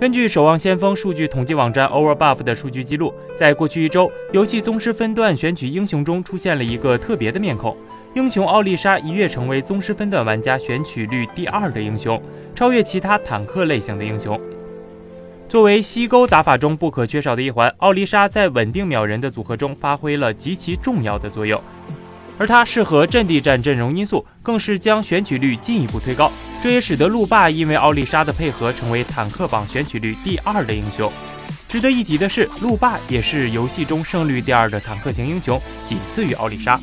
根据守望先锋数据统计网站 Overbuff 的数据记录，在过去一周，游戏宗师分段选取英雄中出现了一个特别的面孔。英雄奥丽莎一跃成为宗师分段玩家选取率第二的英雄，超越其他坦克类型的英雄。作为西沟打法中不可缺少的一环，奥丽莎在稳定秒人的组合中发挥了极其重要的作用。而它适合阵地战阵容因素，更是将选取率进一步推高。这也使得路霸因为奥丽莎的配合，成为坦克榜选取率第二的英雄。值得一提的是，路霸也是游戏中胜率第二的坦克型英雄，仅次于奥丽莎。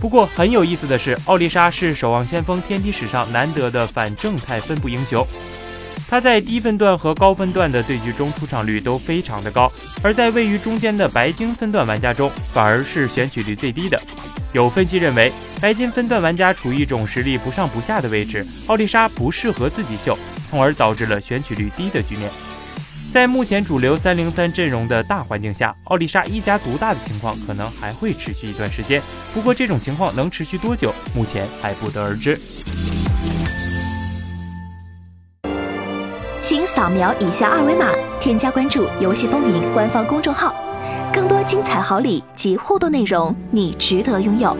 不过很有意思的是，奥丽莎是守望先锋天梯史上难得的反正态分布英雄。他在低分段和高分段的对局中出场率都非常的高，而在位于中间的白金分段玩家中，反而是选取率最低的。有分析认为，白金分段玩家处于一种实力不上不下的位置，奥丽莎不适合自己秀，从而导致了选取率低的局面。在目前主流三零三阵容的大环境下，奥丽莎一家独大的情况可能还会持续一段时间。不过，这种情况能持续多久，目前还不得而知。请扫描以下二维码，添加关注“游戏风云”官方公众号。更多精彩好礼及互动内容，你值得拥有。